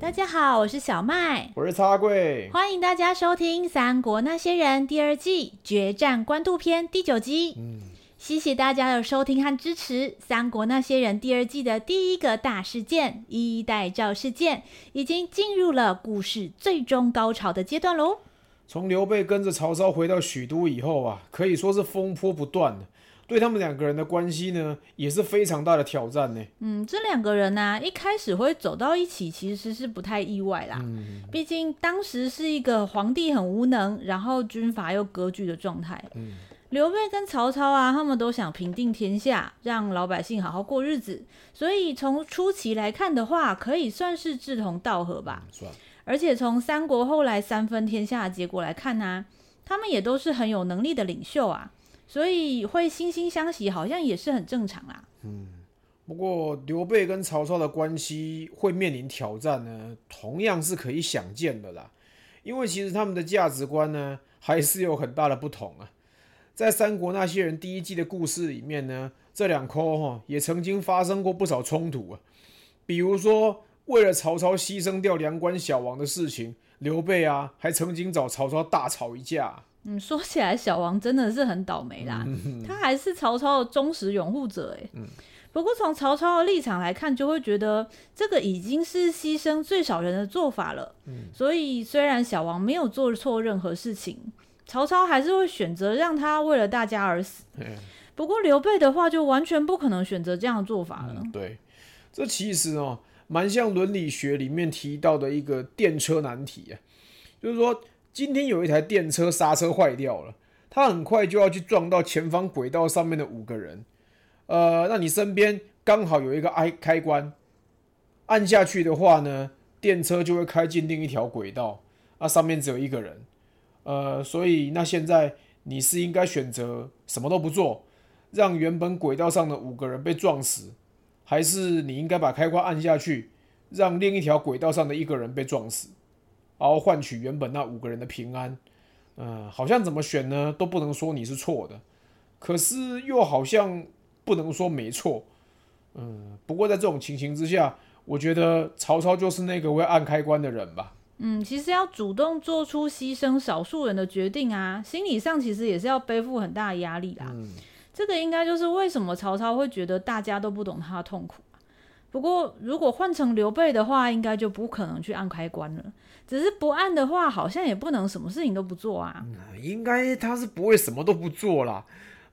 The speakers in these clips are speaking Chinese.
大家好，我是小麦，我是茶贵，欢迎大家收听《三国那些人》第二季决战官渡篇第九集。嗯，谢谢大家的收听和支持。《三国那些人》第二季的第一个大事件——衣带诏事件，已经进入了故事最终高潮的阶段喽。从刘备跟着曹操回到许都以后啊，可以说是风波不断。对他们两个人的关系呢，也是非常大的挑战呢。嗯，这两个人呢、啊，一开始会走到一起，其实是不太意外啦。嗯，毕竟当时是一个皇帝很无能，然后军阀又割据的状态。嗯，刘备跟曹操啊，他们都想平定天下，让老百姓好好过日子，所以从初期来看的话，可以算是志同道合吧。嗯，算。而且从三国后来三分天下的结果来看呢、啊，他们也都是很有能力的领袖啊。所以会惺惺相惜，好像也是很正常啦。嗯，不过刘备跟曹操的关系会面临挑战呢，同样是可以想见的啦。因为其实他们的价值观呢，还是有很大的不同啊。在三国那些人第一季的故事里面呢，这两颗哈也曾经发生过不少冲突啊。比如说，为了曹操牺牲掉两关小王的事情，刘备啊还曾经找曹操大吵一架。嗯，说起来，小王真的是很倒霉啦。嗯、他还是曹操的忠实拥护者哎。嗯、不过从曹操的立场来看，就会觉得这个已经是牺牲最少人的做法了。嗯、所以虽然小王没有做错任何事情，曹操还是会选择让他为了大家而死。嗯、不过刘备的话，就完全不可能选择这样的做法了。嗯、对，这其实哦，蛮像伦理学里面提到的一个电车难题啊，就是说。今天有一台电车刹车坏掉了，它很快就要去撞到前方轨道上面的五个人。呃，那你身边刚好有一个开开关，按下去的话呢，电车就会开进另一条轨道，那上面只有一个人。呃，所以那现在你是应该选择什么都不做，让原本轨道上的五个人被撞死，还是你应该把开关按下去，让另一条轨道上的一个人被撞死？然后换取原本那五个人的平安，嗯、呃，好像怎么选呢，都不能说你是错的，可是又好像不能说没错，嗯，不过在这种情形之下，我觉得曹操就是那个会按开关的人吧。嗯，其实要主动做出牺牲少数人的决定啊，心理上其实也是要背负很大的压力啦。嗯，这个应该就是为什么曹操会觉得大家都不懂他的痛苦。不过如果换成刘备的话，应该就不可能去按开关了。只是不按的话，好像也不能什么事情都不做啊。应该他是不会什么都不做啦。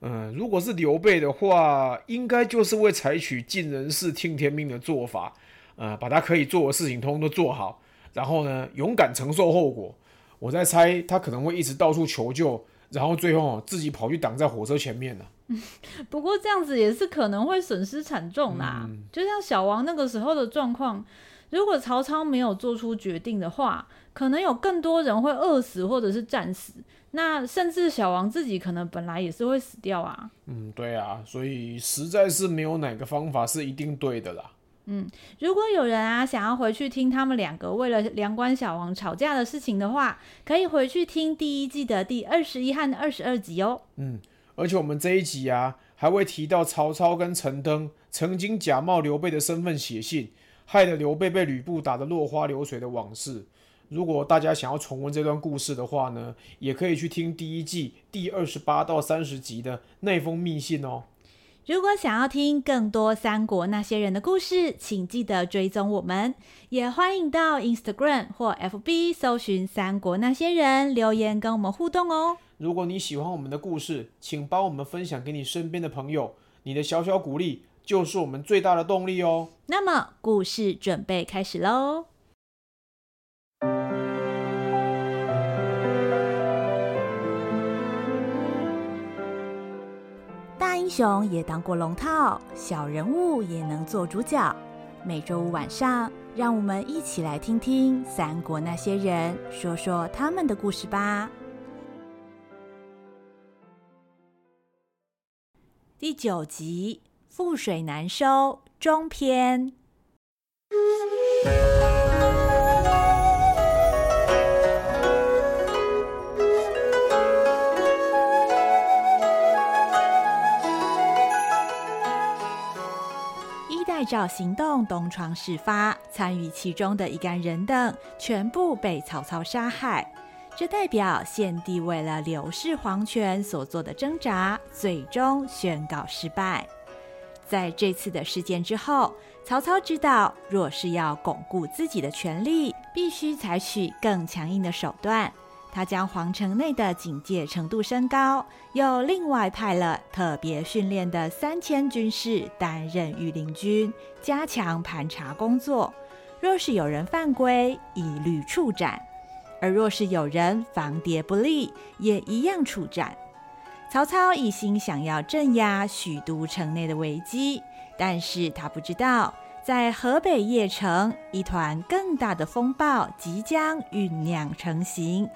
嗯、如果是刘备的话，应该就是会采取尽人事听天命的做法，呃，把他可以做的事情通通都做好，然后呢，勇敢承受后果。我在猜他可能会一直到处求救，然后最后自己跑去挡在火车前面了。不过这样子也是可能会损失惨重啦。嗯、就像小王那个时候的状况。如果曹操没有做出决定的话，可能有更多人会饿死或者是战死，那甚至小王自己可能本来也是会死掉啊。嗯，对啊，所以实在是没有哪个方法是一定对的啦。嗯，如果有人啊想要回去听他们两个为了梁关小王吵架的事情的话，可以回去听第一季的第二十一和二十二集哦。嗯，而且我们这一集啊还会提到曹操跟陈登曾经假冒刘备的身份写信。害得刘备被吕布打得落花流水的往事。如果大家想要重温这段故事的话呢，也可以去听第一季第二十八到三十集的那封密信哦。如果想要听更多三国那些人的故事，请记得追踪我们，也欢迎到 Instagram 或 FB 搜寻“三国那些人”留言跟我们互动哦。如果你喜欢我们的故事，请帮我们分享给你身边的朋友，你的小小鼓励。就是我们最大的动力哦。那么，故事准备开始喽。英雄也当过龙套，小人物也能做主角。每周五晚上，让我们一起来听听三国那些人，说说他们的故事吧。第九集《覆水难收》中篇。照行动东窗事发，参与其中的一干人等全部被曹操杀害。这代表献帝为了刘氏皇权所做的挣扎，最终宣告失败。在这次的事件之后，曹操知道，若是要巩固自己的权力，必须采取更强硬的手段。他将皇城内的警戒程度升高，又另外派了特别训练的三千军士担任御林军，加强盘查工作。若是有人犯规，一律处斩；而若是有人防谍不力，也一样处斩。曹操一心想要镇压许都城内的危机，但是他不知道，在河北邺城，一团更大的风暴即将酝酿成型。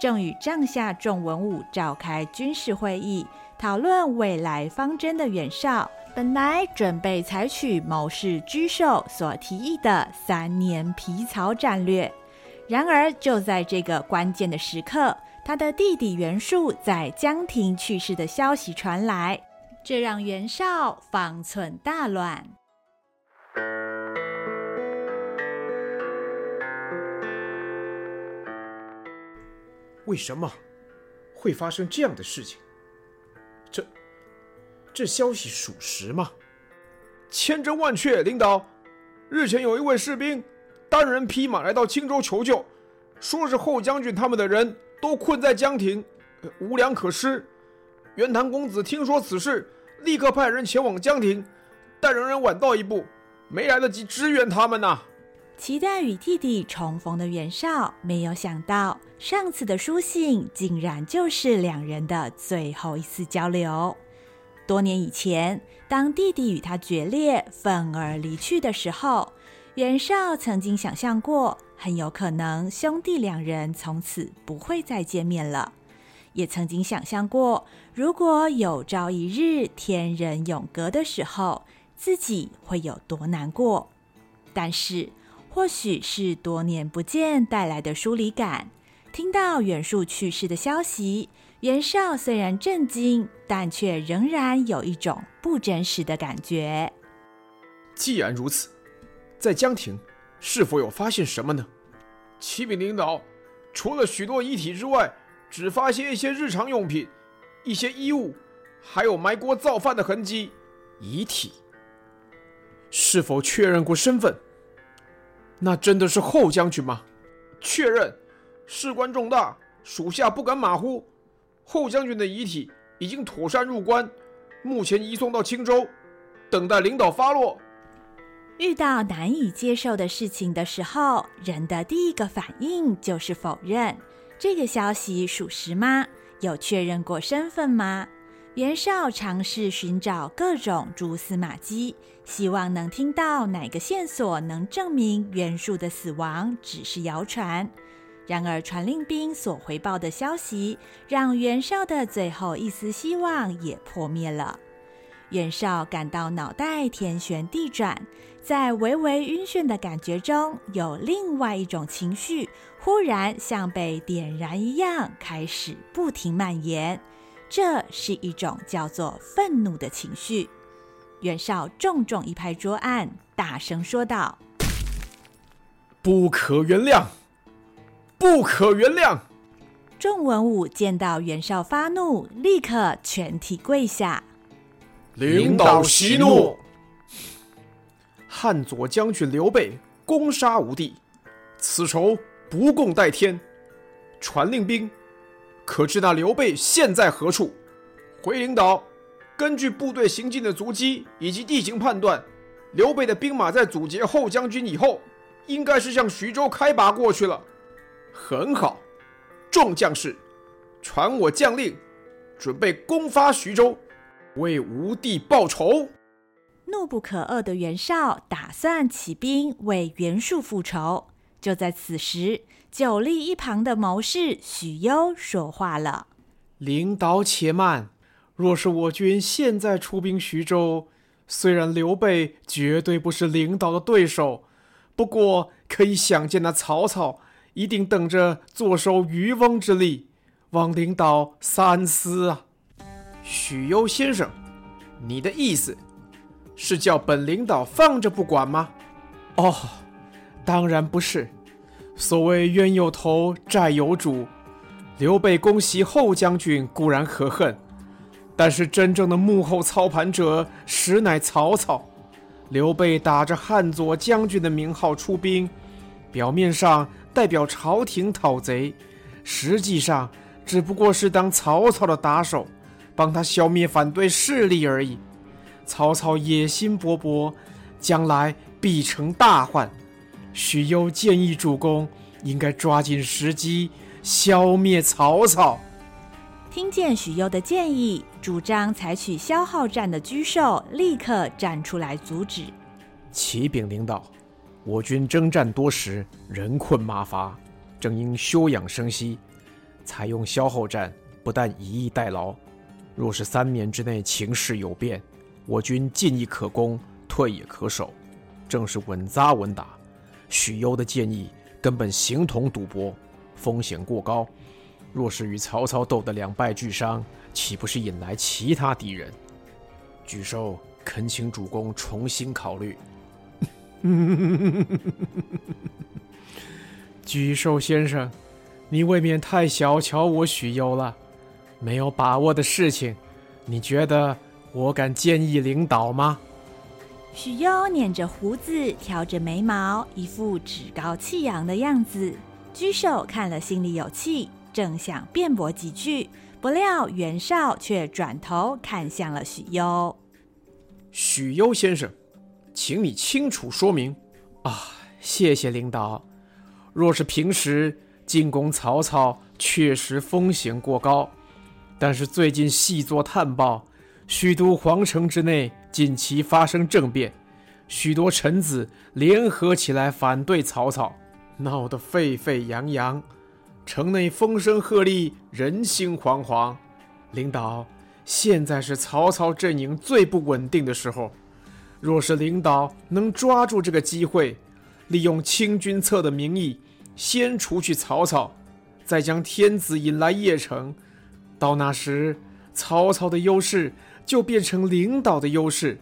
正与帐下众文武召开军事会议，讨论未来方针的袁绍，本来准备采取谋士沮授所提议的三年皮草战略。然而，就在这个关键的时刻，他的弟弟袁术在江亭去世的消息传来，这让袁绍方寸大乱。为什么会发生这样的事情？这这消息属实吗？千真万确，领导。日前有一位士兵单人匹马来到青州求救，说是后将军他们的人都困在江亭，无粮可施。袁谭公子听说此事，立刻派人前往江亭，但仍然晚到一步，没来得及支援他们呐、期待与弟弟重逢的袁绍，没有想到上次的书信竟然就是两人的最后一次交流。多年以前，当弟弟与他决裂、愤而离去的时候，袁绍曾经想象过，很有可能兄弟两人从此不会再见面了，也曾经想象过，如果有朝一日天人永隔的时候，自己会有多难过。但是，或许是多年不见带来的疏离感，听到袁术去世的消息，袁绍虽然震惊，但却仍然有一种不真实的感觉。既然如此，在江亭是否有发现什么呢？启禀领导，除了许多遗体之外，只发现一些日常用品、一些衣物，还有埋锅造饭的痕迹。遗体是否确认过身份？那真的是后将军吗？确认，事关重大，属下不敢马虎。后将军的遗体已经妥善入关，目前移送到青州，等待领导发落。遇到难以接受的事情的时候，人的第一个反应就是否认。这个消息属实吗？有确认过身份吗？袁绍尝试寻找各种蛛丝马迹，希望能听到哪个线索能证明袁术的死亡只是谣传。然而，传令兵所回报的消息，让袁绍的最后一丝希望也破灭了。袁绍感到脑袋天旋地转，在微微晕眩的感觉中，有另外一种情绪忽然像被点燃一样，开始不停蔓延。这是一种叫做愤怒的情绪。袁绍重重一拍桌案，大声说道：“不可原谅，不可原谅！”众文武见到袁绍发怒，立刻全体跪下。领导息怒。汉左将军刘备攻杀吴地，此仇不共戴天。传令兵。可知那刘备现在何处？回领导，根据部队行进的足迹以及地形判断，刘备的兵马在阻截后将军以后，应该是向徐州开拔过去了。很好，众将士，传我将令，准备攻发徐州，为吴地报仇。怒不可遏的袁绍打算起兵为袁术复仇。就在此时，久立一旁的谋士许攸说话了：“领导且慢，若是我军现在出兵徐州，虽然刘备绝对不是领导的对手，不过可以想见，那曹操一定等着坐收渔翁之利，望领导三思啊！”许攸先生，你的意思是叫本领导放着不管吗？哦。当然不是，所谓冤有头，债有主。刘备攻袭后将军固然可恨，但是真正的幕后操盘者实乃曹操。刘备打着汉左将军的名号出兵，表面上代表朝廷讨贼，实际上只不过是当曹操的打手，帮他消灭反对势力而已。曹操野心勃勃，将来必成大患。许攸建议主公应该抓紧时机消灭曹操。听见许攸的建议，主张采取消耗战的沮授立刻站出来阻止。启禀领导，我军征战多时，人困马乏，正应休养生息。采用消耗战，不但以逸待劳，若是三年之内情势有变，我军进亦可攻，退也可守，正是稳扎稳打。许攸的建议根本形同赌博，风险过高。若是与曹操斗得两败俱伤，岂不是引来其他敌人？沮授恳请主公重新考虑。沮授先生，你未免太小瞧我许攸了。没有把握的事情，你觉得我敢建议领导吗？许攸捻着胡子，挑着眉毛，一副趾高气扬的样子。沮授看了心里有气，正想辩驳几句，不料袁绍却转头看向了许攸。许攸先生，请你清楚说明。啊，谢谢领导。若是平时进攻曹操，确实风险过高，但是最近细作探报。许都皇城之内近期发生政变，许多臣子联合起来反对曹操，闹得沸沸扬扬，城内风声鹤唳，人心惶惶。领导，现在是曹操阵营最不稳定的时候，若是领导能抓住这个机会，利用清君侧的名义，先除去曹操，再将天子引来邺城，到那时，曹操的优势。就变成领导的优势，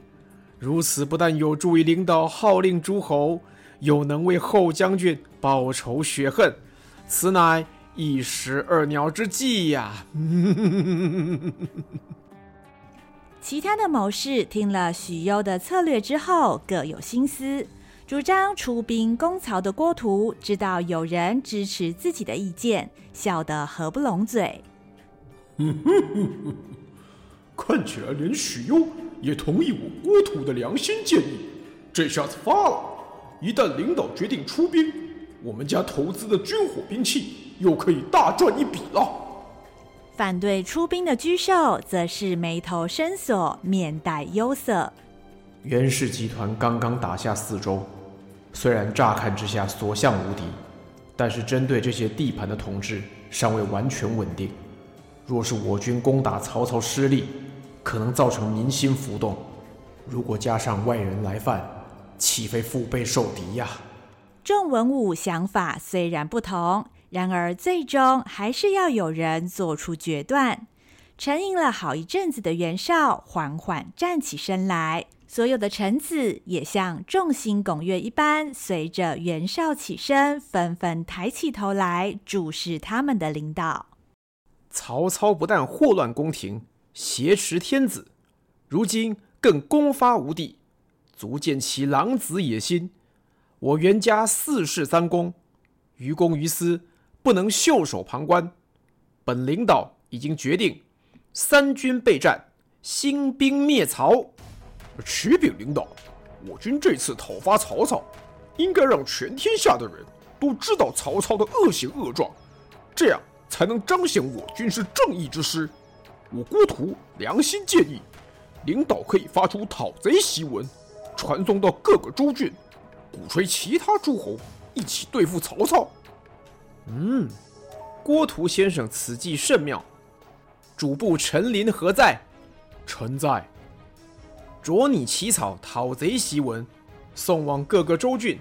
如此不但有助于领导号令诸侯，又能为后将军报仇雪恨，此乃一石二鸟之计呀、啊！其他的谋士听了许攸的策略之后，各有心思。主张出兵攻曹的郭图知道有人支持自己的意见，笑得合不拢嘴。看起来连许攸也同意我郭图的良心建议，这下子发了。一旦领导决定出兵，我们家投资的军火兵器又可以大赚一笔了。反对出兵的沮授则是眉头深锁，面带忧色。袁氏集团刚刚打下四周，虽然乍看之下所向无敌，但是针对这些地盘的统治尚未完全稳定。若是我军攻打曹操失利，可能造成民心浮动，如果加上外人来犯，岂非腹背受敌呀？郑文武想法虽然不同，然而最终还是要有人做出决断。沉吟了好一阵子的袁绍缓缓站起身来，所有的臣子也像众星拱月一般，随着袁绍起身，纷纷抬起头来注视他们的领导。曹操不但祸乱宫廷，挟持天子，如今更攻伐吴地，足见其狼子野心。我袁家四世三公，于公于私不能袖手旁观。本领导已经决定，三军备战，兴兵灭曹。启禀领导，我军这次讨伐曹操，应该让全天下的人都知道曹操的恶行恶状，这样才能彰显我军是正义之师。我郭图良心建议，领导可以发出讨贼檄文，传送到各个州郡，鼓吹其他诸侯一起对付曹操。嗯，郭图先生此计甚妙。主簿陈琳何在？臣在。着拟起草讨贼檄文，送往各个州郡，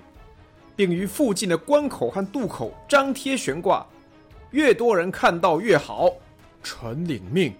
并于附近的关口和渡口张贴悬挂，越多人看到越好。臣领命。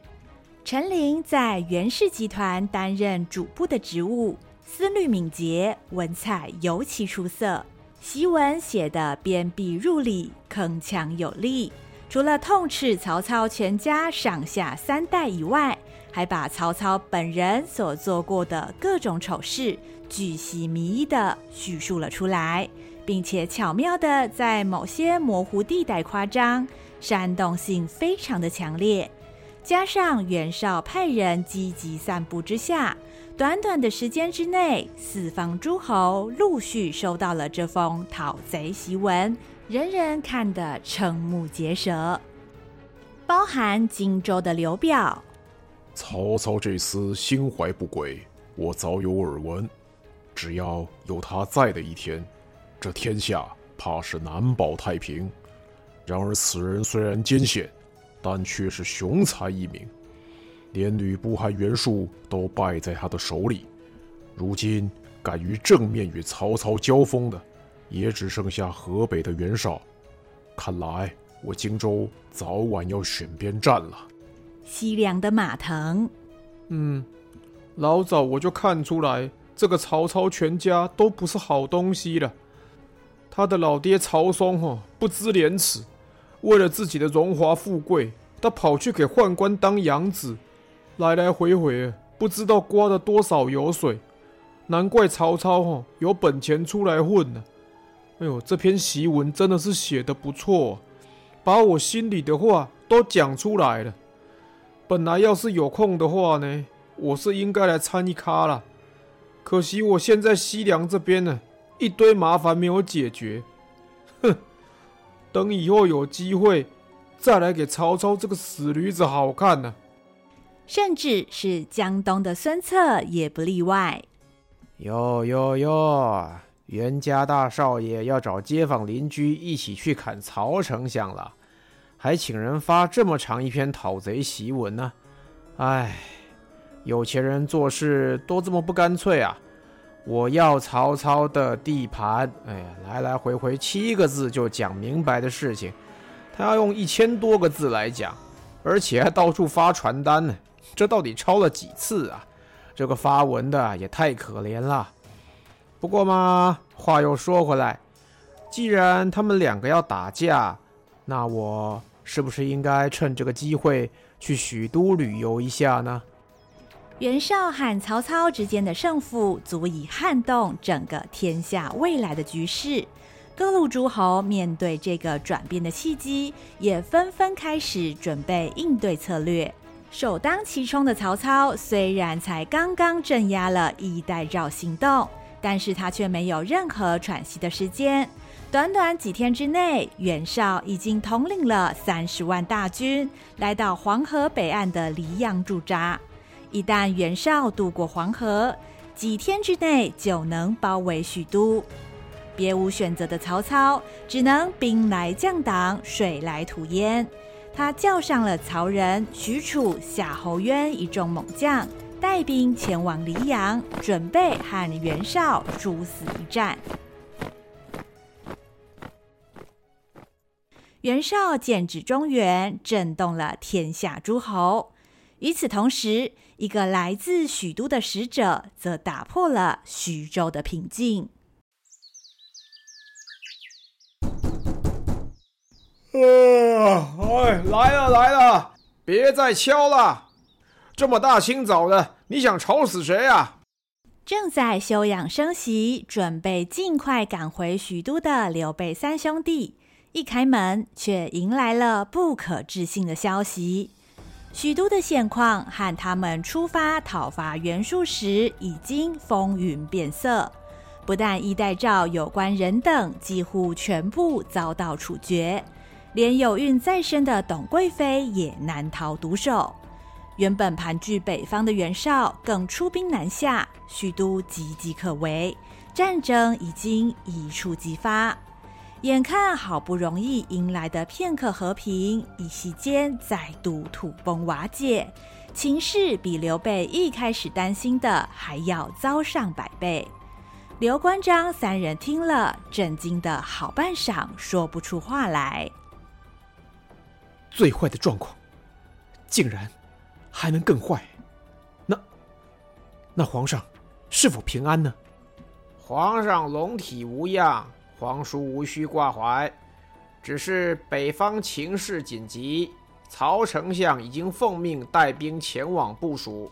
陈琳在袁氏集团担任主簿的职务，思虑敏捷，文采尤其出色。檄文写得鞭辟入里，铿锵有力。除了痛斥曹操全家上下三代以外，还把曹操本人所做过的各种丑事，巨细靡遗的叙述了出来，并且巧妙的在某些模糊地带夸张，煽动性非常的强烈。加上袁绍派人积极散布之下，短短的时间之内，四方诸侯陆续收到了这封讨贼檄文。人人看得瞠目结舌，包含荆州的刘表。曹操这厮心怀不轨，我早有耳闻。只要有他在的一天，这天下怕是难保太平。然而此人虽然艰险，但却是雄才一名，连吕布和袁术都败在他的手里。如今敢于正面与曹操交锋的，也只剩下河北的袁绍，看来我荆州早晚要选边站了。西凉的马腾，嗯，老早我就看出来，这个曹操全家都不是好东西了。他的老爹曹嵩哦，不知廉耻，为了自己的荣华富贵，他跑去给宦官当养子，来来回回不知道刮了多少油水，难怪曹操哦有本钱出来混呢。哎呦，这篇檄文真的是写得不错，把我心里的话都讲出来了。本来要是有空的话呢，我是应该来参一咖了。可惜我现在西凉这边呢，一堆麻烦没有解决。哼，等以后有机会再来给曹操这个死驴子好看呢。甚至是江东的孙策也不例外。哟哟哟！袁家大少爷要找街坊邻居一起去砍曹丞相了，还请人发这么长一篇讨贼檄文呢？哎，有钱人做事都这么不干脆啊！我要曹操的地盘，哎呀，来来回回七个字就讲明白的事情，他要用一千多个字来讲，而且还到处发传单呢，这到底抄了几次啊？这个发文的也太可怜了。不过嘛，话又说回来，既然他们两个要打架，那我是不是应该趁这个机会去许都旅游一下呢？袁绍和曹操之间的胜负足以撼动整个天下未来的局势，各路诸侯面对这个转变的契机，也纷纷开始准备应对策略。首当其冲的曹操，虽然才刚刚镇压了衣带诏行动。但是他却没有任何喘息的时间。短短几天之内，袁绍已经统领了三十万大军，来到黄河北岸的黎阳驻扎。一旦袁绍渡过黄河，几天之内就能包围许都。别无选择的曹操，只能兵来将挡，水来土掩。他叫上了曹仁、许褚、夏侯渊一众猛将。带兵前往黎阳，准备和袁绍殊死一战。袁绍剑指中原，震动了天下诸侯。与此同时，一个来自许都的使者则打破了徐州的平静。啊！哎，来了来了，别再敲了。这么大清早的，你想吵死谁啊？正在休养生息，准备尽快赶回许都的刘备三兄弟，一开门却迎来了不可置信的消息：许都的现况和他们出发讨伐袁术时已经风云变色。不但衣带诏有关人等几乎全部遭到处决，连有孕在身的董贵妃也难逃毒手。原本盘踞北方的袁绍更出兵南下，许都岌岌可危，战争已经一触即发。眼看好不容易迎来的片刻和平，一夕间再度土崩瓦解，情势比刘备一开始担心的还要糟上百倍。刘关张三人听了，震惊的好半晌，说不出话来。最坏的状况，竟然还能更坏？那那皇上是否平安呢？皇上龙体无恙。皇叔无需挂怀，只是北方情势紧急，曹丞相已经奉命带兵前往部署。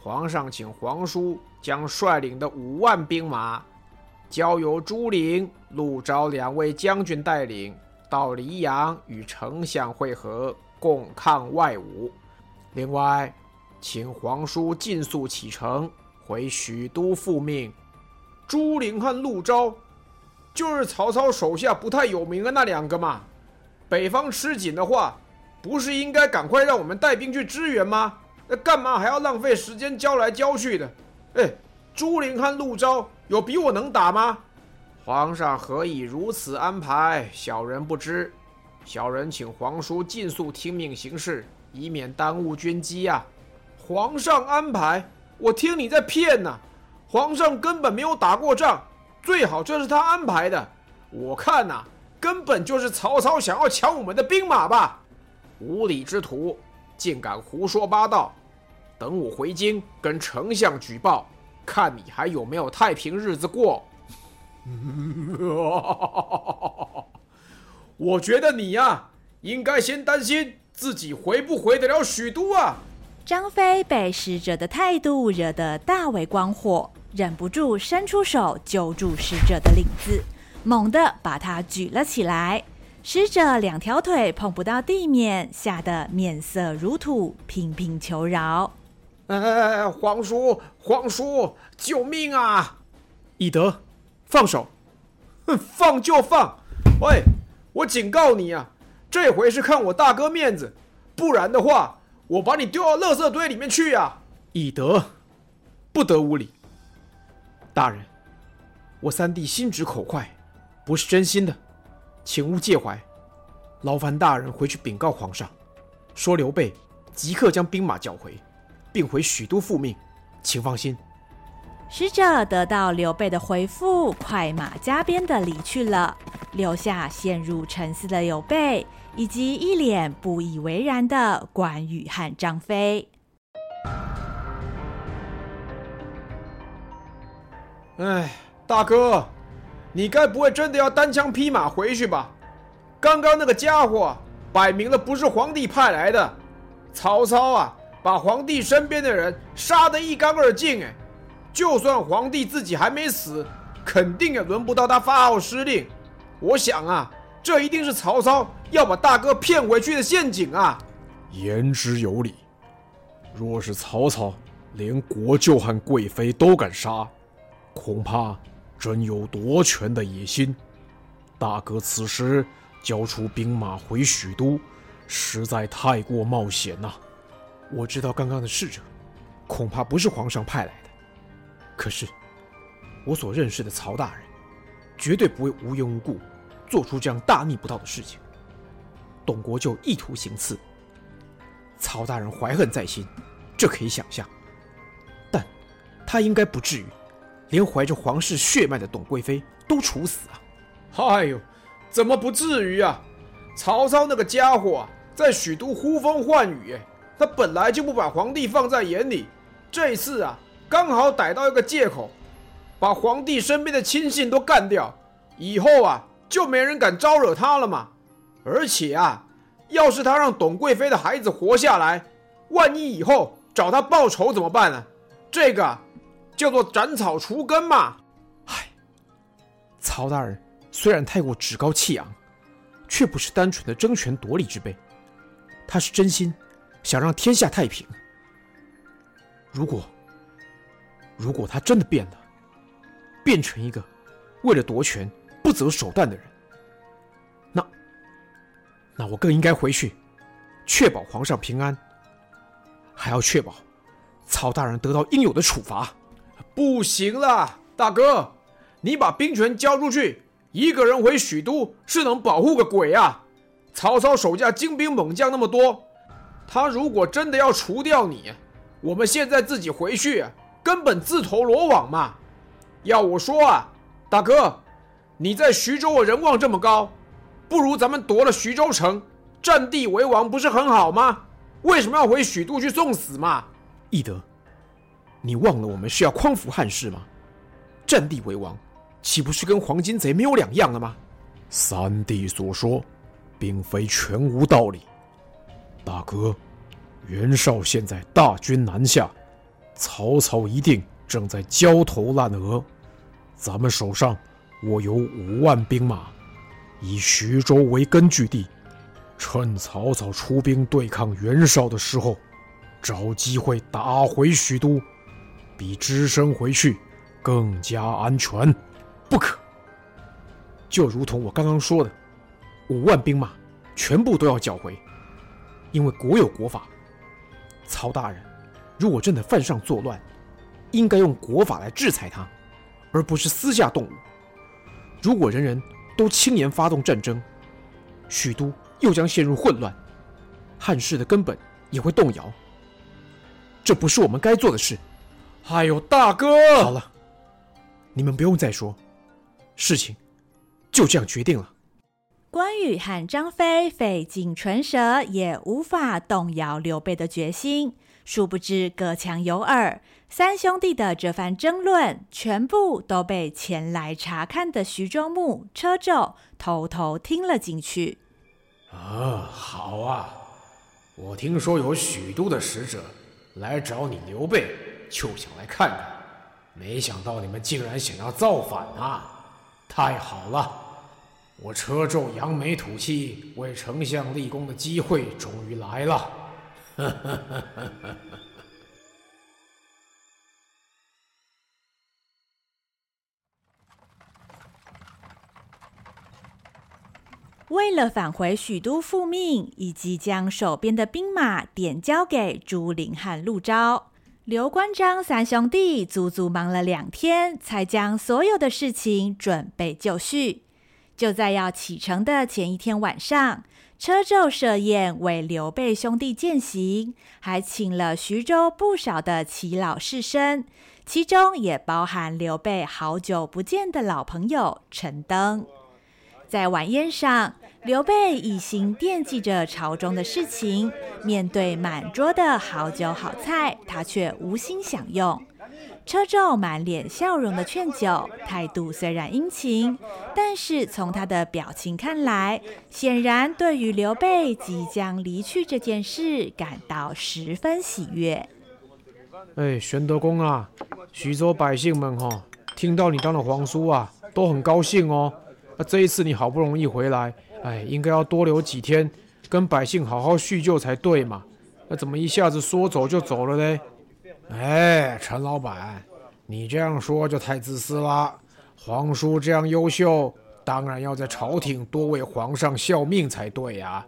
皇上请皇叔将率领的五万兵马，交由朱灵、陆昭两位将军带领，到黎阳与丞相会合，共抗外侮。另外，请皇叔尽速启程回许都复命。朱灵和陆昭。就是曹操手下不太有名的那两个嘛，北方吃紧的话，不是应该赶快让我们带兵去支援吗？那干嘛还要浪费时间交来交去的？哎，朱灵和陆昭有比我能打吗？皇上何以如此安排？小人不知，小人请皇叔尽速听命行事，以免耽误军机呀。皇上安排？我听你在骗呢，皇上根本没有打过仗。最好这是他安排的，我看呐、根本就是曹操想要抢我们的兵马吧！无礼之徒，竟敢胡说八道！等我回京跟丞相举报，看你还有没有太平日子过。我觉得你呀、啊，应该先担心自己回不回得了许都啊！张飞被使者的态度惹得大为光火。忍不住伸出手揪住使者的领子，猛地把他举了起来。使者两条腿碰不到地面，吓得面色如土，频频求饶：“哎，皇叔，皇叔，救命啊！”翼德，放手！哼，放就放！喂，我警告你啊，这回是看我大哥面子，不然的话，我把你丢到垃圾堆里面去啊！以德，不得无礼。大人，我三弟心直口快，不是真心的，请勿介怀。劳烦大人回去禀告皇上，说刘备即刻将兵马缴回，并回许都复命，请放心。使者得到刘备的回复，快马加鞭的离去了，留下陷入沉思的刘备，以及一脸不以为然的关羽和张飞。哎，大哥，你该不会真的要单枪匹马回去吧？刚刚那个家伙摆明了不是皇帝派来的。曹操啊，把皇帝身边的人杀得一干二净。哎，就算皇帝自己还没死，肯定也轮不到他发号施令。我想啊，这一定是曹操要把大哥骗回去的陷阱啊！言之有理。若是曹操连国舅和贵妃都敢杀，恐怕真有夺权的野心。大哥此时交出兵马回许都，实在太过冒险呐、我知道刚刚的使者，恐怕不是皇上派来的。可是，我所认识的曹大人，绝对不会无缘无故做出这样大逆不道的事情。董国舅意图行刺，曹大人怀恨在心，这可以想象。但，他应该不至于。连怀着皇室血脉的董贵妃都处死啊！哎呦，怎么不至于啊？曹操那个家伙啊，在许都呼风唤雨，他本来就不把皇帝放在眼里，这次啊，刚好逮到一个借口，把皇帝身边的亲信都干掉，以后啊，就没人敢招惹他了嘛。而且啊，要是他让董贵妃的孩子活下来，万一以后找他报仇怎么办呢？这个。叫做斩草除根嘛！唉，曹大人虽然太过趾高气扬，却不是单纯的争权夺利之辈，他是真心想让天下太平。如果如果他真的变了，变成一个为了夺权不择手段的人，那那我更应该回去确保皇上平安。还要确保曹大人得到应有的处罚。不行了，大哥，你把兵权交出去，一个人回许都是能保护个鬼啊！曹操手下精兵猛将那么多，他如果真的要除掉你，我们现在自己回去，根本自投罗网嘛！要我说啊，大哥，你在徐州的人望这么高，不如咱们夺了徐州城，占地为王，不是很好吗？为什么要回许都去送死嘛？翼德，你忘了我们是要匡扶汉室吗？占地为王，岂不是跟黄巾贼没有两样了吗？三弟所说。并非全无道理，大哥，袁绍现在大军南下，曹操一定正在焦头烂额。咱们手上握有五万兵马，以徐州为根据地，趁曹操出兵对抗袁绍的时候，找机会打回许都，比只身回去更加安全。不可，就如同我刚刚说的。五万兵马全部都要缴回，因为国有国法。曹大人，如果真的犯上作乱，应该用国法来制裁他，而不是私下动武。如果人人都轻言发动战争，许都又将陷入混乱，汉室的根本也会动摇。这不是我们该做的事。哎呦，大哥，好了，你们不用再说，事情就这样决定了。关羽和张飞费尽唇舌，也无法动摇刘备的决心。殊不知，隔墙有耳，三兄弟的这番争论，全部都被前来查看的徐州牧车胄偷偷听了进去。啊，好啊！我听说有许都的使者来找你刘备，就想来看看，没想到你们竟然想要造反啊！太好了！我车胄扬眉吐气为丞相立功的机会终于来了。为了返回许都复命，以及将手边的兵马点交给朱林和陆昭，刘关张三兄弟足足忙了两天，才将所有的事情准备就绪。就在要启程的前一天晚上，车胄设宴为刘备兄弟饯行，还请了徐州不少的耆老士绅，其中也包含刘备好久不见的老朋友陈登。在晚宴上，刘备一心惦记着朝中的事情，面对满桌的好酒好菜，他却无心享用。车胄满脸笑容的劝酒，态度虽然殷勤，但是从他的表情看来，显然对于刘备即将离去这件事感到十分喜悦。哎，玄德公啊，徐州百姓们哈、听到你当了皇叔啊，都很高兴哦。那这一次你好不容易回来，哎，应该要多留几天，跟百姓好好叙旧才对嘛。那怎么一下子说走就走了呢？哎，陈老板，你这样说就太自私了。皇叔这样优秀，当然要在朝廷多为皇上效命才对呀。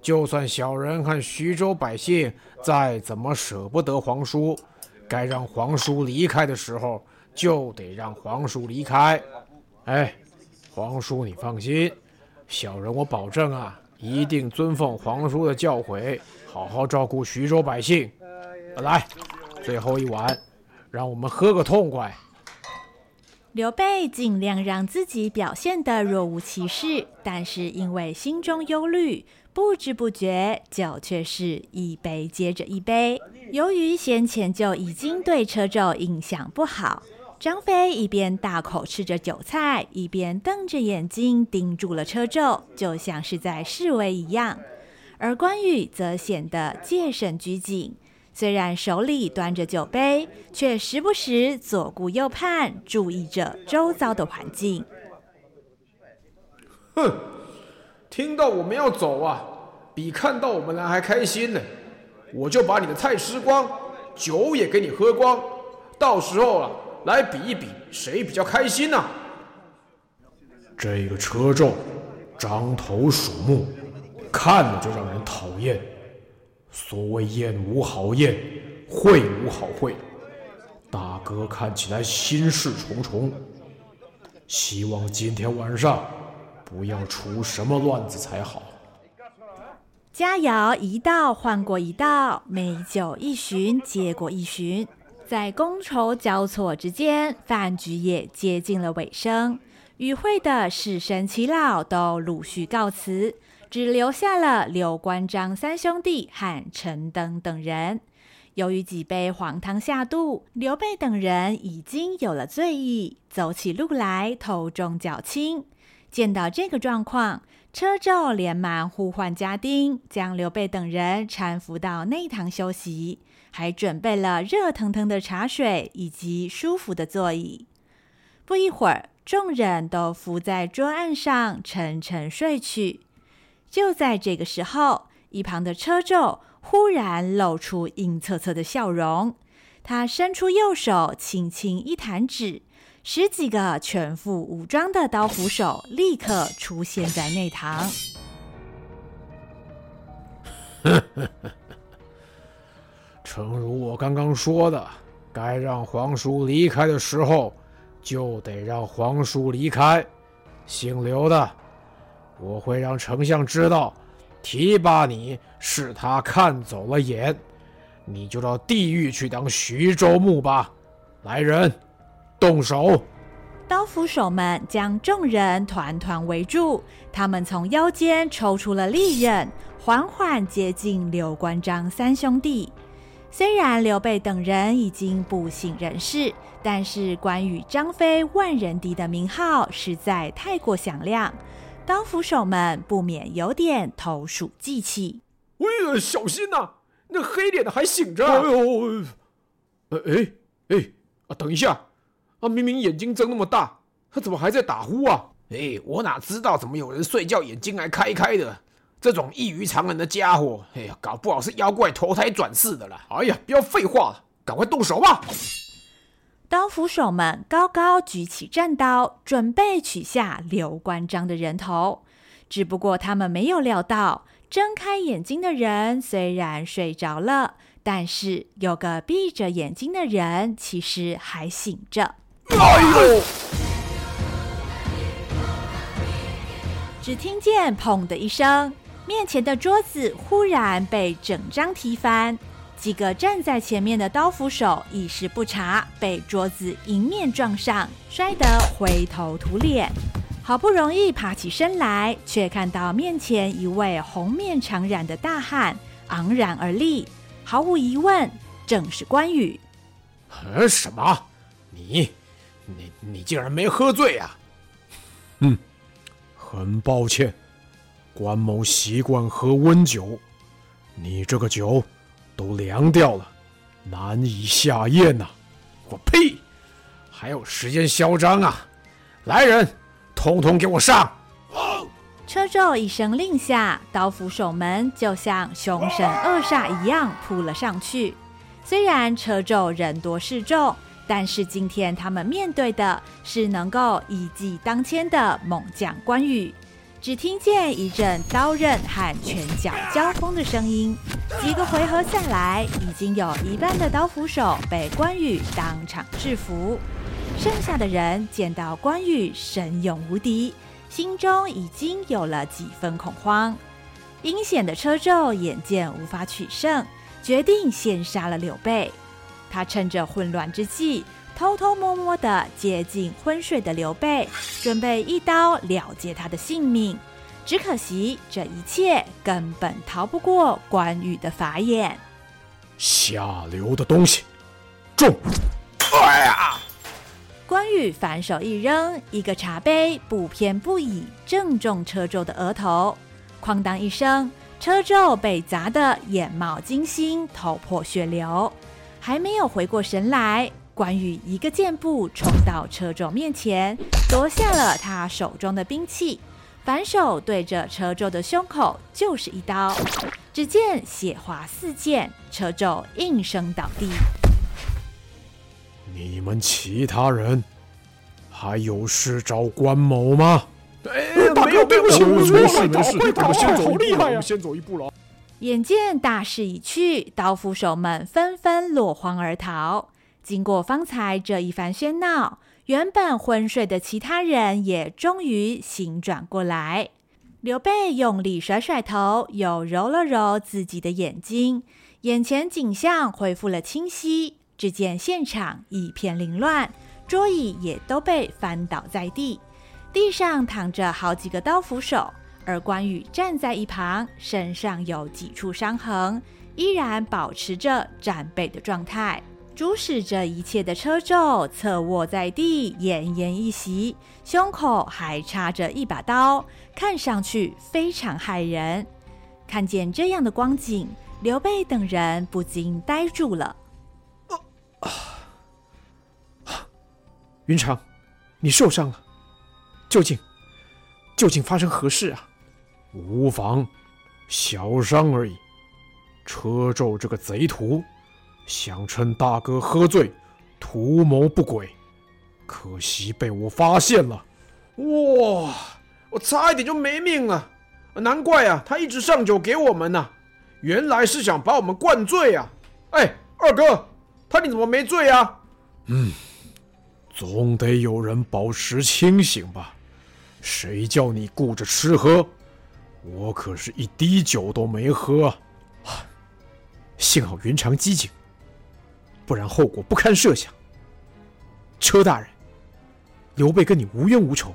就算小人和徐州百姓再怎么舍不得皇叔，该让皇叔离开的时候，就得让皇叔离开。哎，皇叔你放心，小人我保证啊，一定遵奉皇叔的教诲，好好照顾徐州百姓。来。最后一碗，让我们喝个痛快。刘备尽量让自己表现得若无其事，但是因为心中忧虑，不知不觉酒却是一杯接着一杯。由于先前就已经对车胄印象不好，张飞一边大口吃着酒菜，一边瞪着眼睛盯住了车胄，就像是在示威一样。而关羽则显得戒慎拘谨。虽然手里端着酒杯，却时不时左顾右盼，注意着周遭的环境。哼，听到我们要走啊，比看到我们来还开心呢。我就把你的菜吃光，酒也给你喝光，到时候啊，来比一比谁比较开心呐、这个车胄，獐头鼠目，看了就让人讨厌。所谓宴无好宴，会无好会。大哥看起来心事重重，希望今天晚上不要出什么乱子才好。佳肴一道换过一道，美酒一巡接过一巡，在觥筹交错之间，饭局也接近了尾声。与会的士绅耆老都陆续告辞，只留下了刘关张三兄弟和陈登等人。由于几杯黄汤下肚，刘备等人已经有了醉意，走起路来头重脚轻。见到这个状况，车胄连忙呼唤家丁，将刘备等人搀扶到内堂休息，还准备了热腾腾的茶水以及舒服的座椅。不一会儿，众人都伏在桌案上沉沉睡去。就在这个时候，一旁的车胄。忽然露出阴恻恻的笑容，他伸出右手，轻轻一弹指，十几个全副武装的刀斧手立刻出现在内堂。呵呵呵，诚如我刚刚说的，该让皇叔离开的时候，就得让皇叔离开。姓刘的，我会让丞相知道。提拔你是他看走了眼，你就到地狱去当徐州牧吧。来人，动手！刀斧手们将众人团团围住，他们从腰间抽出了利刃，缓缓接近刘关张三兄弟。虽然刘备等人已经不省人事，但是关羽、张飞、万人敌的名号实在太过响亮。刀斧手们不免有点投鼠忌器。哎呀，小心呐、啊！那黑脸的还醒着。哎呦，哎哎哎啊！等一下，啊，明明眼睛睁那么大，他怎么还在打呼啊？哎，我哪知道怎么有人睡觉眼睛还开开的？这种异于常人的家伙，哎呀，搞不好是妖怪投胎转世的了。哎呀，不要废话了，赶快动手吧！刀斧手们高高举起战刀，准备取下刘关张的人头。只不过他们没有料到，睁开眼睛的人虽然睡着了，但是有个闭着眼睛的人其实还醒着。只听见“砰”的一声，面前的桌子忽然被整张踢翻。几个站在前面的刀斧手一时不察，被桌子迎面撞上，摔得灰头土脸。好不容易爬起身来，却看到面前一位红面长髯的大汉昂然而立，毫无疑问，正是关羽。呃，什么？你，你，你竟然没喝醉啊？嗯，很抱歉，关某习惯喝温酒，你这个酒。都凉掉了，难以下咽呐、我呸！还有时间嚣张啊！来人，统统给我上！车胄一声令下，刀斧手们就像凶神恶煞一样扑了上去。虽然车胄人多势众，但是今天他们面对的是能够一骑当千的猛将关羽。只听见一阵刀刃和拳脚交锋的声音，几个回合下来，已经有一半的刀斧手被关羽当场制服，剩下的人见到关羽神勇无敌，心中已经有了几分恐慌。阴险的车胄眼见无法取胜，决定先杀了刘备。他趁着混乱之际。偷偷摸摸地接近昏睡的刘备，准备一刀了结他的性命。只可惜这一切根本逃不过关羽的法眼。下流的东西，中！哎呀！关羽反手一扔，一个茶杯不偏不倚正中车胄的额头，哐当一声，车胄被砸得眼冒金星，头破血流，还没有回过神来。关羽一个箭步冲到车胄面前，夺下了他手中的兵器，反手对着车胄的胸口就是一刀。只见血花四溅，车胄应声倒地。你们其他人还有事找关某吗？哎，没有，对不起，没事没事，我们先走一步了，我们先走一步了。眼见大势已去，刀斧手们纷纷落荒而逃。经过方才这一番喧闹，原本昏睡的其他人也终于醒转过来。刘备用力甩甩头，又揉了揉自己的眼睛，眼前景象恢复了清晰。只见现场一片凌乱，桌椅也都被翻倒在地，地上躺着好几个刀斧手。而关羽站在一旁，身上有几处伤痕，依然保持着战备的状态。主使这一切的车胄侧卧在地，奄奄一息，胸口还插着一把刀，看上去非常骇人。看见这样的光景，刘备等人不禁呆住了。啊啊！云长，你受伤了，究竟究竟发生何事啊？无妨，小伤而已。车胄这个贼徒，想趁大哥喝醉，图谋不轨，可惜被我发现了。哇，我差一点就没命了。难怪啊，他一直上酒给我们呢、原来是想把我们灌醉啊。哎，二哥，他你怎么没醉啊？嗯，总得有人保持清醒吧？谁叫你顾着吃喝？我可是一滴酒都没喝，啊，幸好云长机警，不然后果不堪设想。车大人，刘备跟你无冤无仇，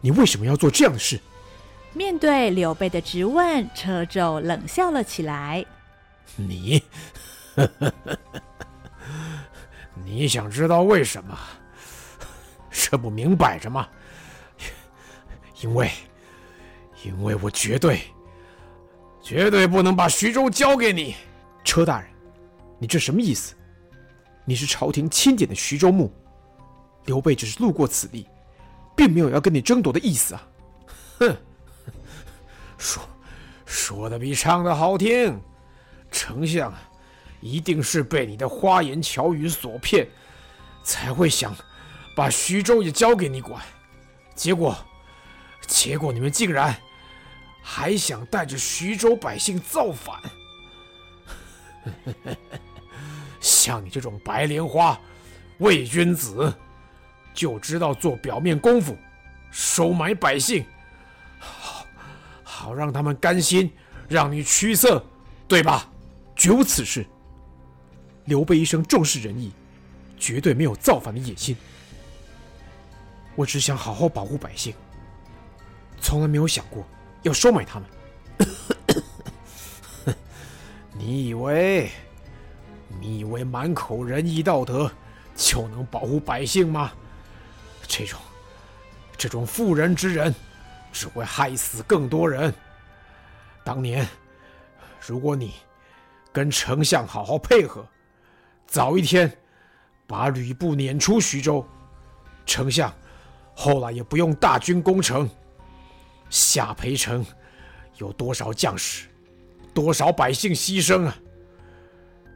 你为什么要做这样的事？面对刘备的质问，车胄冷笑了起来：“你，你想知道为什么？这不明摆着吗？因为。”因为我绝对、绝对不能把徐州交给你，车大人，你这什么意思？你是朝廷钦点的徐州牧，刘备只是路过此地，并没有要跟你争夺的意思啊！哼，说说的比唱的好听，丞相一定是被你的花言巧语所骗，才会想把徐州也交给你管，结果，结果你们竟然。还想带着徐州百姓造反？像你这种白莲花、伪君子，就知道做表面功夫，收买百姓，好，好让他们甘心让你驱色，对吧？绝无此事。刘备一生重视仁义，绝对没有造反的野心。我只想好好保护百姓，从来没有想过。要收买他们？你以为你以为满口仁义道德就能保护百姓吗？这种这种妇人之仁只会害死更多人。当年如果你跟丞相好好配合，早一天把吕布撵出徐州，丞相后来也不用大军攻城。下邳城有多少将士，多少百姓牺牲啊！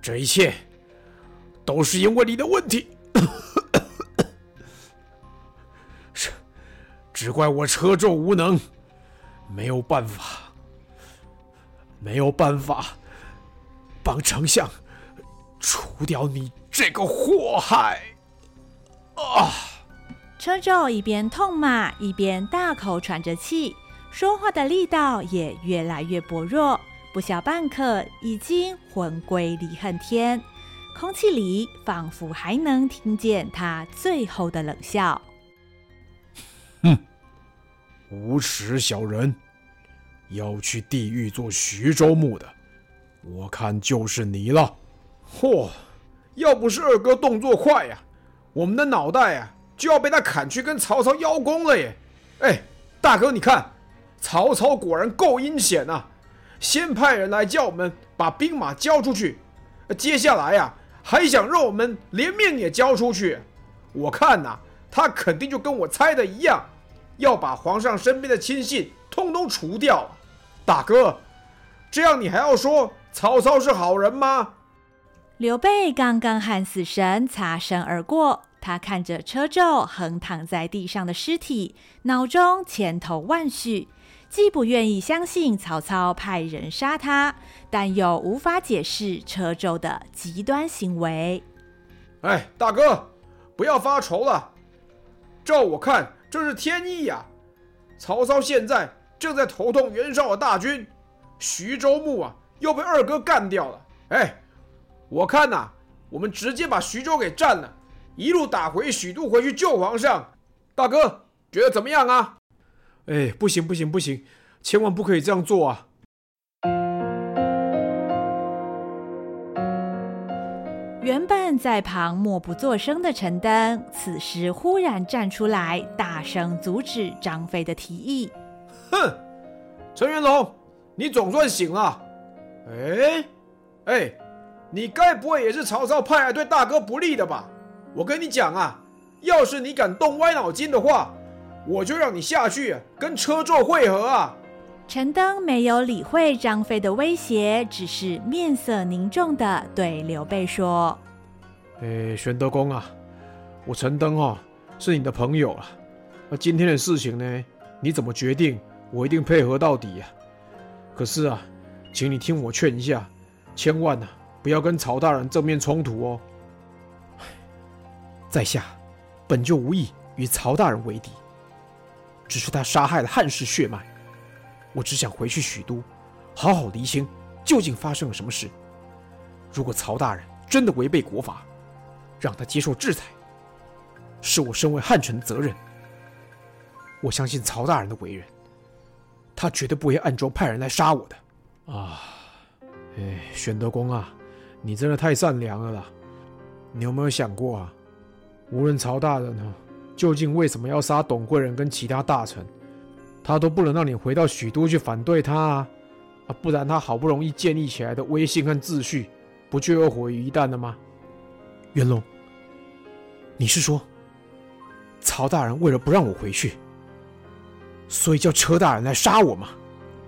这一切都是因为你的问题，是只怪我车胄无能，没有办法，没有办法帮丞相除掉你这个祸害啊！车胄一边痛骂，一边大口喘着气，说话的力道也越来越薄弱，不消半刻，已经魂归离恨天。空气里仿佛还能听见他最后的冷笑：“哼，无耻小人，要去地狱做徐州牧的，我看就是你了。”嚯，要不是二哥动作快呀，我们的脑袋呀！就要被他砍去跟曹操邀功了耶！哎，大哥，你看，曹操果然够阴险呐！先派人来叫我们把兵马交出去，接下来呀、还想让我们连命也交出去。我看呐、他肯定就跟我猜的一样，要把皇上身边的亲信通通除掉。大哥，这样你还要说曹操是好人吗？刘备刚刚和死神擦身而过。他看着车胄横躺在地上的尸体，脑中千头万绪。既不愿意相信曹操派人杀他，但又无法解释车胄的极端行为。哎，大哥，不要发愁了。照我看，这是天意呀、啊。曹操现在正在头痛袁绍的大军，徐州牧啊又被二哥干掉了。哎，我看呐、我们直接把徐州给占了，一路打回许都回去救皇上。大哥，觉得怎么样啊？哎，不行不行不行，千万不可以这样做啊！原本在旁默不作声的陈登，此时忽然站出来，大声阻止张飞的提议。哼，陈元龙，你总算醒了。哎，哎，你该不会也是曹操派来对大哥不利的吧？我跟你讲啊，要是你敢动歪脑筋的话，我就让你下去跟车座会合啊！陈登没有理会张飞的威胁，只是面色凝重的对刘备说：“哎，玄德公啊，我陈登哦是你的朋友啊，那今天的事情呢，你怎么决定，我一定配合到底呀。可是啊，请你听我劝一下，千万呐不要跟曹大人正面冲突哦。在下本就无意与曹大人为敌。”只是他杀害了汉室血脉，我只想回去许都，好好厘清究竟发生了什么事。如果曹大人真的违背国法，让他接受制裁，是我身为汉臣的责任。我相信曹大人的为人，他绝对不会暗中派人来杀我的。啊，哎，玄德公啊，你真的太善良了啦！你有没有想过啊？无论曹大人呢？究竟为什么要杀董贵人跟其他大臣？他都不能让你回到许都去反对他啊！啊，不然他好不容易建立起来的威信和秩序，不就要毁于一旦了吗？元龙，你是说，曹大人为了不让我回去，所以叫车大人来杀我吗？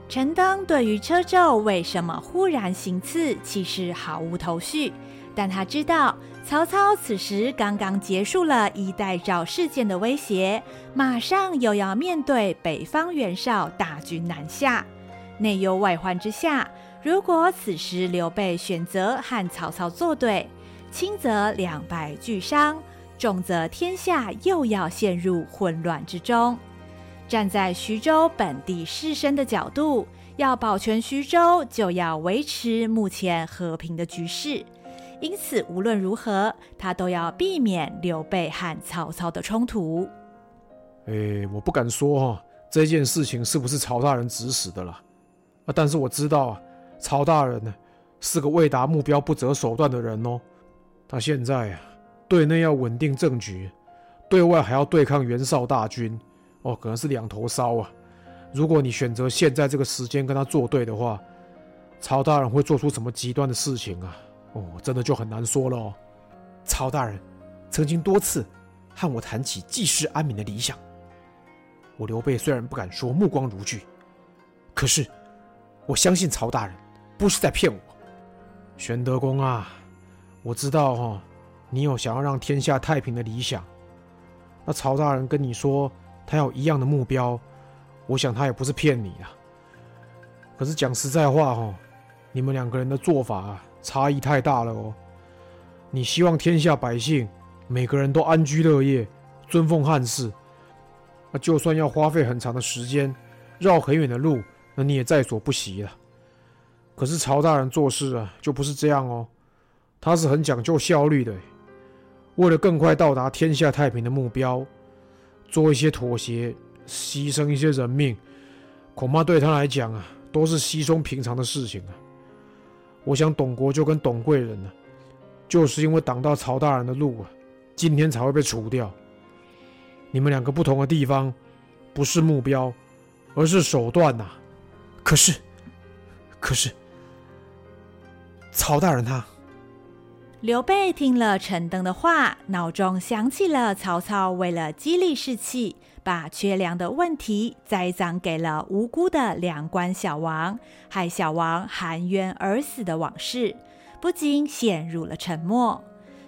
陈登对于车胄为什么忽然行刺，其实毫无头绪，但他知道。曹操此时刚刚结束了衣带诏事件的威胁，马上又要面对北方袁绍大军南下，内忧外患之下，如果此时刘备选择和曹操作对，轻则两败俱伤，重则天下又要陷入混乱之中。站在徐州本地士绅的角度，要保全徐州，就要维持目前和平的局势。因此，无论如何，他都要避免刘备和曹操的冲突。哎，我不敢说哈，这件事情是不是曹大人指使的啦？啊，但是我知道啊，曹大人呢是个为达目标不择手段的人哦。他现在啊，对内要稳定政局，对外还要对抗袁绍大军，哦，可能是两头烧啊。如果你选择现在这个时间跟他作对的话，曹大人会做出什么极端的事情啊？哦，真的就很难说了。曹大人曾经多次和我谈起济世安民的理想。我刘备虽然不敢说目光如炬，可是我相信曹大人不是在骗我。玄德公啊，我知道哈、你有想要让天下太平的理想。那曹大人跟你说他有一样的目标，我想他也不是骗你的。可是讲实在话哈、你们两个人的做法啊。差异太大了哦！你希望天下百姓每个人都安居乐业，尊奉汉室，那就算要花费很长的时间，绕很远的路，那你也在所不惜了。可是曹大人做事啊，就不是这样哦，他是很讲究效率的，为了更快到达天下太平的目标，做一些妥协，牺牲一些人命，恐怕对他来讲啊，都是稀松平常的事情啊。我想董国就跟董贵人呢、就是因为挡到曹大人的路啊，今天才会被除掉。你们两个不同的地方，不是目标，而是手段呐、啊。可是，可是，曹大人他……刘备听了陈登的话，脑中想起了曹操为了激励士气，把缺粮的问题栽赃给了无辜的粮官小王，害小王含冤而死的往事，不禁陷入了沉默。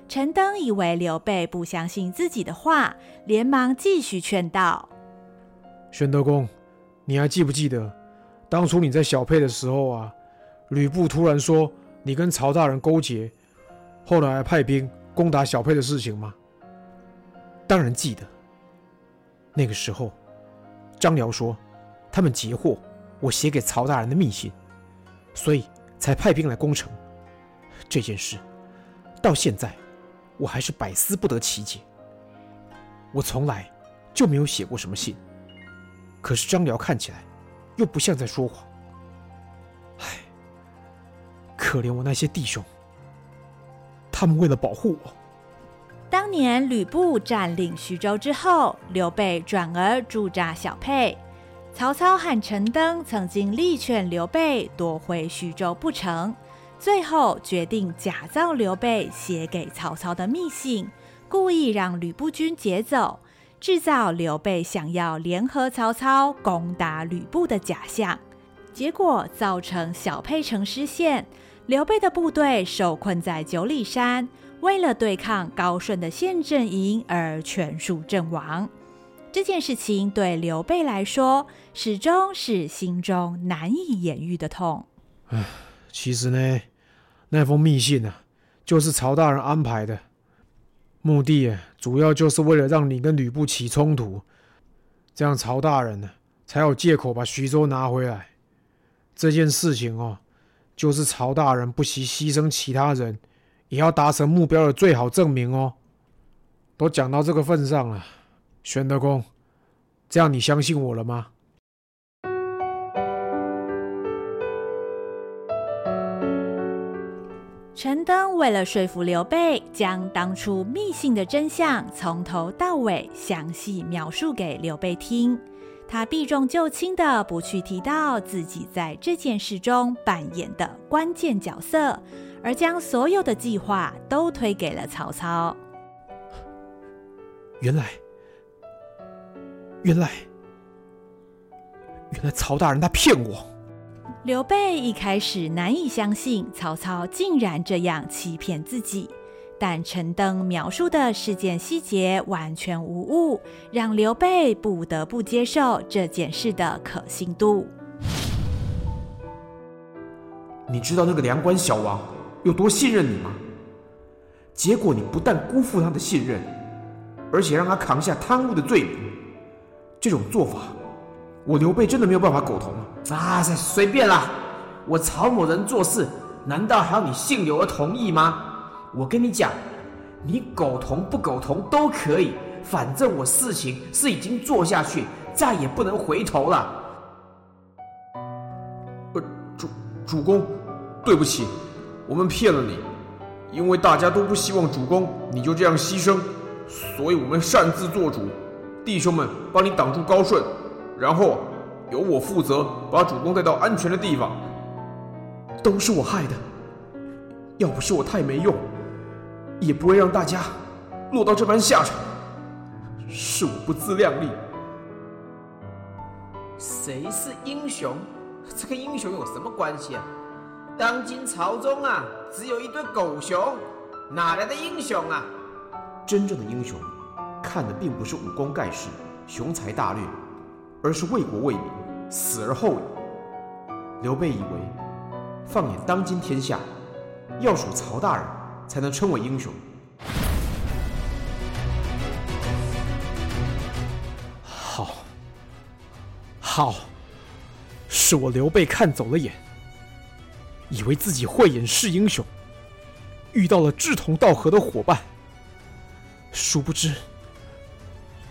陈登以为刘备不相信自己的话，连忙继续劝道：“玄德公，你还记不记得，当初你在小沛的时候啊，吕布突然说你跟曹大人勾结，后来派兵攻打小沛的事情吗？当然记得。那个时候，张辽说他们截获我写给曹大人的密信，所以才派兵来攻城。这件事到现在，我还是百思不得其解。我从来就没有写过什么信，可是张辽看起来又不像在说谎。唉，可怜我那些弟兄，他们为了保护我。当年吕布占领徐州之后，刘备转而驻扎小沛。曹操和陈登曾经力劝刘备夺回徐州不成，最后决定假造刘备写给曹操的密信，故意让吕布军劫走，制造刘备想要联合曹操攻打吕布的假象。结果造成小沛城失陷，刘备的部队受困在九里山。为了对抗高顺的陷阵营而全数阵亡，这件事情对刘备来说始终是心中难以言喻的痛。唉，其实呢，那封密信啊，就是曹大人安排的，目的主要就是为了让你跟吕布起冲突，这样曹大人呢才有借口把徐州拿回来。这件事情哦，就是曹大人不惜牺牲其他人。也要达成目标的最好证明哦。都讲到这个份上了，玄德公，这样你相信我了吗？陈登为了说服刘备，将当初密信的真相从头到尾详细描述给刘备听。他避重就轻的不去提到自己在这件事中扮演的关键角色。而将所有的计划都推给了曹操。原来，原来，原来曹大人他骗我。刘备一开始难以相信曹操竟然这样欺骗自己，但陈登描述的事件细节完全无误，让刘备不得不接受这件事的可信度。你知道那个梁关小王有多信任你吗？结果你不但辜负他的信任，而且让他扛下贪污的罪名。这种做法，我刘备真的没有办法苟同吗？啊，随便啦！我曹某人做事，难道还要你姓刘而同意吗？我跟你讲，你苟同不苟同都可以，反正我事情是已经做下去，再也不能回头了。呃，主主公，对不起。我们骗了你，因为大家都不希望主公你就这样牺牲，所以我们擅自做主，弟兄们帮你挡住高顺，然后由我负责把主公带到安全的地方。都是我害的，要不是我太没用，也不会让大家落到这般下场。是我不自量力。谁是英雄？这跟英雄有什么关系啊？当今朝中啊，只有一堆狗熊，哪来的英雄啊？真正的英雄，看的并不是武功盖世、雄才大略，而是为国为民，死而后已。刘备以为，放眼当今天下，要数曹大人才能称为英雄。好，好，是我刘备看走了眼。以为自己慧眼识英雄，遇到了志同道合的伙伴，殊不知，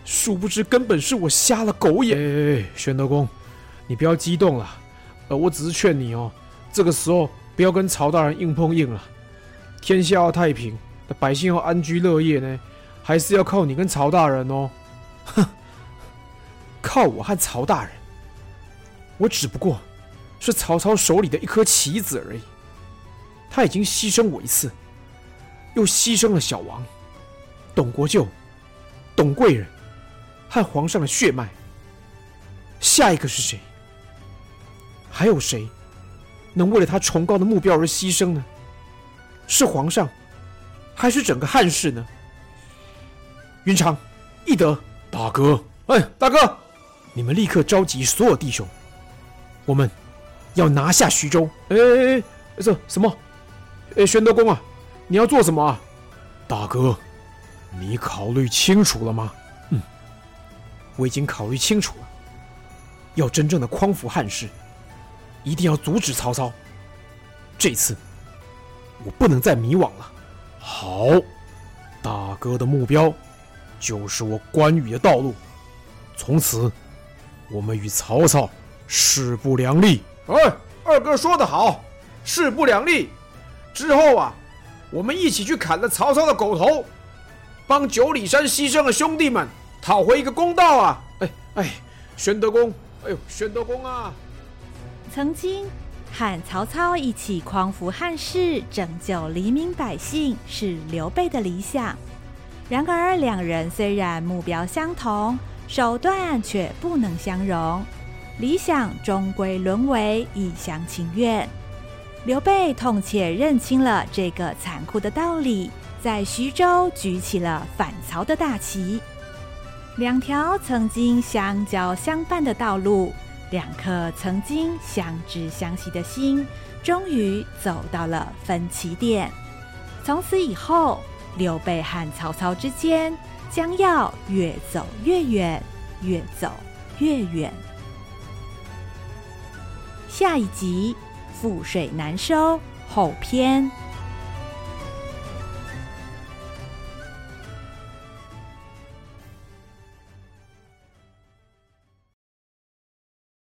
殊不知根本是我瞎了狗眼。哎，哎哎，玄德公，你不要激动了，呃，我只是劝你哦，这个时候不要跟曹大人硬碰硬了。天下要太平，百姓要安居乐业呢，还是要靠你跟曹大人哦。哼，靠我和曹大人，我只不过。是曹操手里的一颗棋子而已，他已经牺牲我一次，又牺牲了小王、董国舅、董贵人和皇上的血脉。下一个是谁？还有谁能为了他崇高的目标而牺牲呢？是皇上，还是整个汉室呢？云长、翼德，大哥，哎，大哥，你们立刻召集所有弟兄，我们要拿下徐州。哎哎哎，这什么？哎，玄德公啊，你要做什么啊？大哥，你考虑清楚了吗？嗯，我已经考虑清楚了。要真正的匡扶汉室，一定要阻止曹操。这次我不能再迷惘了。好，大哥的目标就是我关羽的道路。从此，我们与曹操势不两立。哎，二哥说得好，势不两立。之后啊，我们一起去砍了曹操的狗头，帮九里山牺牲的兄弟们讨回一个公道啊！哎哎，玄德公，哎呦，玄德公啊！曾经和曹操一起匡扶汉室、拯救黎民百姓是刘备的理想，然而两人虽然目标相同，手段却不能相容，理想终归沦为一厢情愿。刘备痛切认清了这个残酷的道理，在徐州举起了反曹的大旗。两条曾经相交相伴的道路，两颗曾经相知相惜的心，终于走到了分歧点。从此以后，刘备和曹操之间将要越走越远，越走越远。下一集。覆水难收后篇。